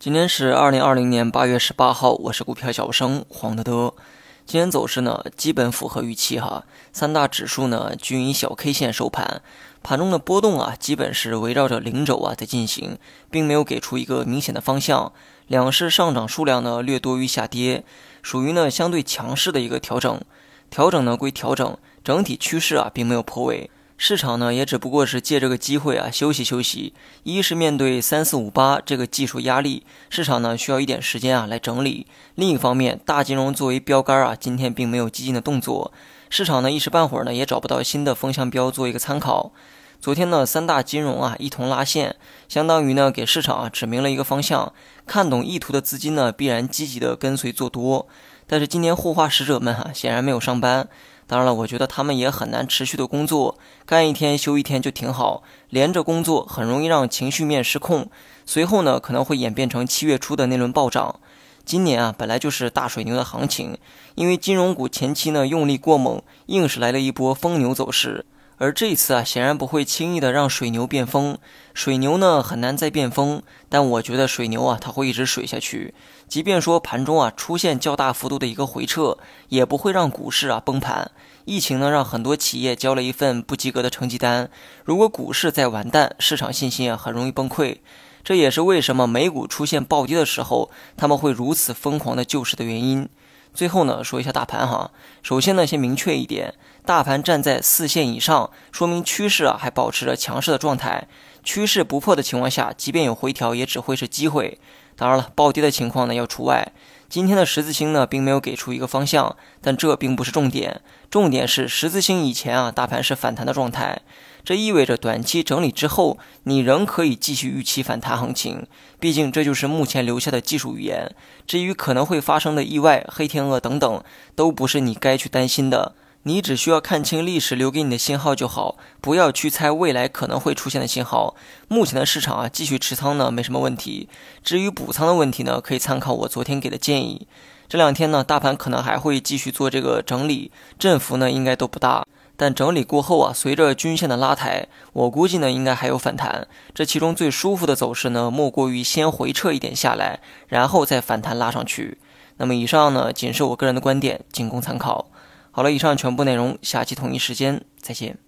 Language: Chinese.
今天是二零二零年八月十八号，我是股票小生黄德德。今天走势呢，基本符合预期哈。三大指数呢均以小 K 线收盘，盘中的波动啊，基本是围绕着零轴啊在进行，并没有给出一个明显的方向。两市上涨数量呢略多于下跌，属于呢相对强势的一个调整。调整呢归调整，整体趋势啊并没有破位。市场呢，也只不过是借这个机会啊休息休息。一是面对三四五八这个技术压力，市场呢需要一点时间啊来整理。另一方面，大金融作为标杆啊，今天并没有激进的动作，市场呢一时半会儿呢也找不到新的风向标做一个参考。昨天呢，三大金融啊一同拉线，相当于呢给市场啊指明了一个方向。看懂意图的资金呢，必然积极的跟随做多。但是今天护花使者们哈显然没有上班。当然了，我觉得他们也很难持续的工作，干一天休一天就挺好。连着工作很容易让情绪面失控，随后呢可能会演变成七月初的那轮暴涨。今年啊本来就是大水牛的行情，因为金融股前期呢用力过猛，硬是来了一波疯牛走势。而这次啊，显然不会轻易的让水牛变疯，水牛呢很难再变疯，但我觉得水牛啊，它会一直水下去。即便说盘中啊出现较大幅度的一个回撤，也不会让股市啊崩盘。疫情呢让很多企业交了一份不及格的成绩单，如果股市再完蛋，市场信心啊很容易崩溃。这也是为什么美股出现暴跌的时候，他们会如此疯狂的救市的原因。最后呢，说一下大盘哈。首先呢，先明确一点，大盘站在四线以上，说明趋势啊还保持着强势的状态。趋势不破的情况下，即便有回调，也只会是机会。当然了，暴跌的情况呢要除外。今天的十字星呢，并没有给出一个方向，但这并不是重点。重点是十字星以前啊，大盘是反弹的状态，这意味着短期整理之后，你仍可以继续预期反弹行情。毕竟这就是目前留下的技术语言。至于可能会发生的意外、黑天鹅等等，都不是你该去担心的。你只需要看清历史留给你的信号就好，不要去猜未来可能会出现的信号。目前的市场啊，继续持仓呢没什么问题。至于补仓的问题呢，可以参考我昨天给的建议。这两天呢，大盘可能还会继续做这个整理，振幅呢应该都不大。但整理过后啊，随着均线的拉抬，我估计呢应该还有反弹。这其中最舒服的走势呢，莫过于先回撤一点下来，然后再反弹拉上去。那么以上呢，仅是我个人的观点，仅供参考。好了，以上全部内容，下期同一时间再见。